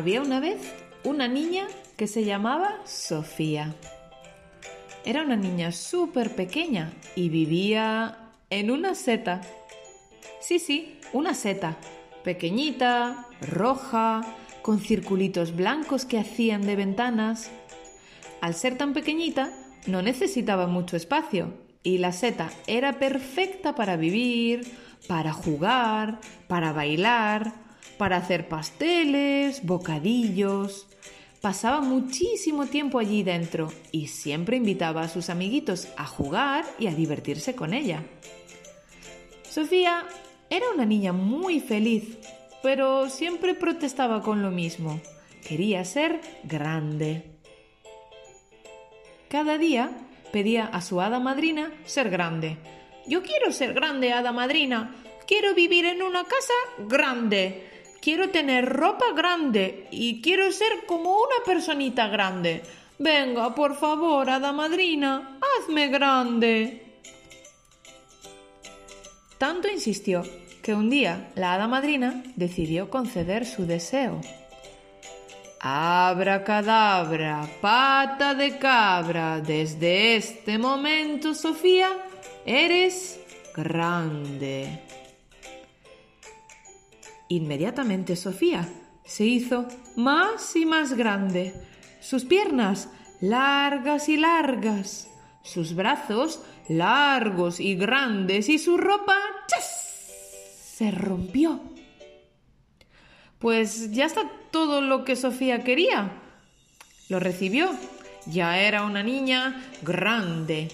Había una vez una niña que se llamaba Sofía. Era una niña súper pequeña y vivía en una seta. Sí, sí, una seta. Pequeñita, roja, con circulitos blancos que hacían de ventanas. Al ser tan pequeñita, no necesitaba mucho espacio y la seta era perfecta para vivir, para jugar, para bailar, para hacer pasteles, bocadillos. Pasaba muchísimo tiempo allí dentro y siempre invitaba a sus amiguitos a jugar y a divertirse con ella. Sofía era una niña muy feliz, pero siempre protestaba con lo mismo. Quería ser grande. Cada día pedía a su hada madrina ser grande. Yo quiero ser grande, hada madrina. Quiero vivir en una casa grande. Quiero tener ropa grande y quiero ser como una personita grande. Venga, por favor, hada madrina, hazme grande. Tanto insistió que un día la hada madrina decidió conceder su deseo. Abra cadabra, pata de cabra, desde este momento, Sofía, eres grande. Inmediatamente Sofía se hizo más y más grande, sus piernas largas y largas, sus brazos largos y grandes y su ropa se rompió. Pues ya está todo lo que Sofía quería. Lo recibió. Ya era una niña grande.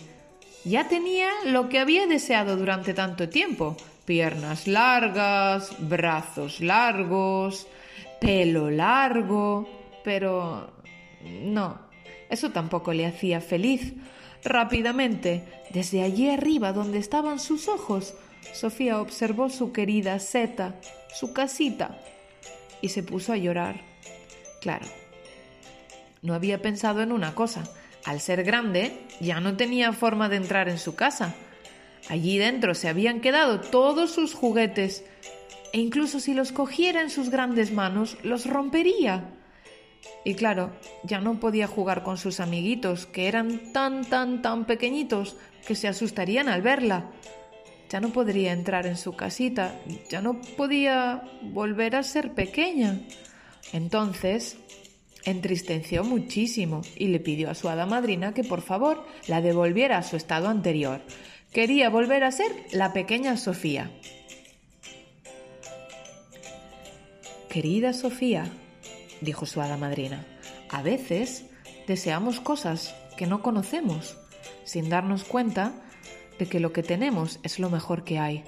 Ya tenía lo que había deseado durante tanto tiempo. Piernas largas, brazos largos, pelo largo. Pero no, eso tampoco le hacía feliz. Rápidamente, desde allí arriba donde estaban sus ojos, Sofía observó su querida seta, su casita, y se puso a llorar. Claro, no había pensado en una cosa. Al ser grande, ya no tenía forma de entrar en su casa. Allí dentro se habían quedado todos sus juguetes, e incluso si los cogiera en sus grandes manos, los rompería. Y claro, ya no podía jugar con sus amiguitos, que eran tan, tan, tan pequeñitos que se asustarían al verla. Ya no podría entrar en su casita, ya no podía volver a ser pequeña. Entonces, entristeció muchísimo y le pidió a su hada madrina que por favor la devolviera a su estado anterior. Quería volver a ser la pequeña Sofía. Querida Sofía, dijo su hada madrina, a veces deseamos cosas que no conocemos, sin darnos cuenta de que lo que tenemos es lo mejor que hay.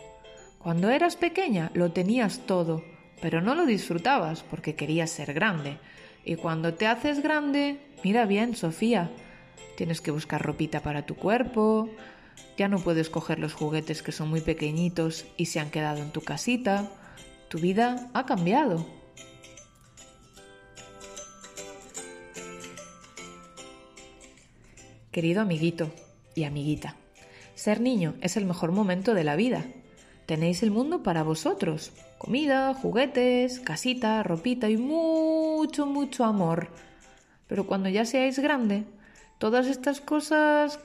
Cuando eras pequeña lo tenías todo, pero no lo disfrutabas porque querías ser grande. Y cuando te haces grande, mira bien, Sofía, tienes que buscar ropita para tu cuerpo, ya no puedes coger los juguetes que son muy pequeñitos y se han quedado en tu casita. Tu vida ha cambiado. Querido amiguito y amiguita, ser niño es el mejor momento de la vida. Tenéis el mundo para vosotros. Comida, juguetes, casita, ropita y mucho, mucho amor. Pero cuando ya seáis grande, todas estas cosas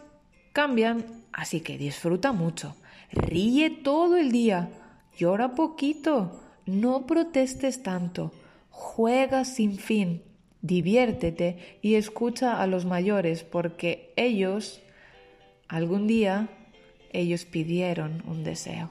cambian, así que disfruta mucho. Ríe todo el día. Llora poquito. No protestes tanto. Juega sin fin. Diviértete y escucha a los mayores porque ellos, algún día, ellos pidieron un deseo.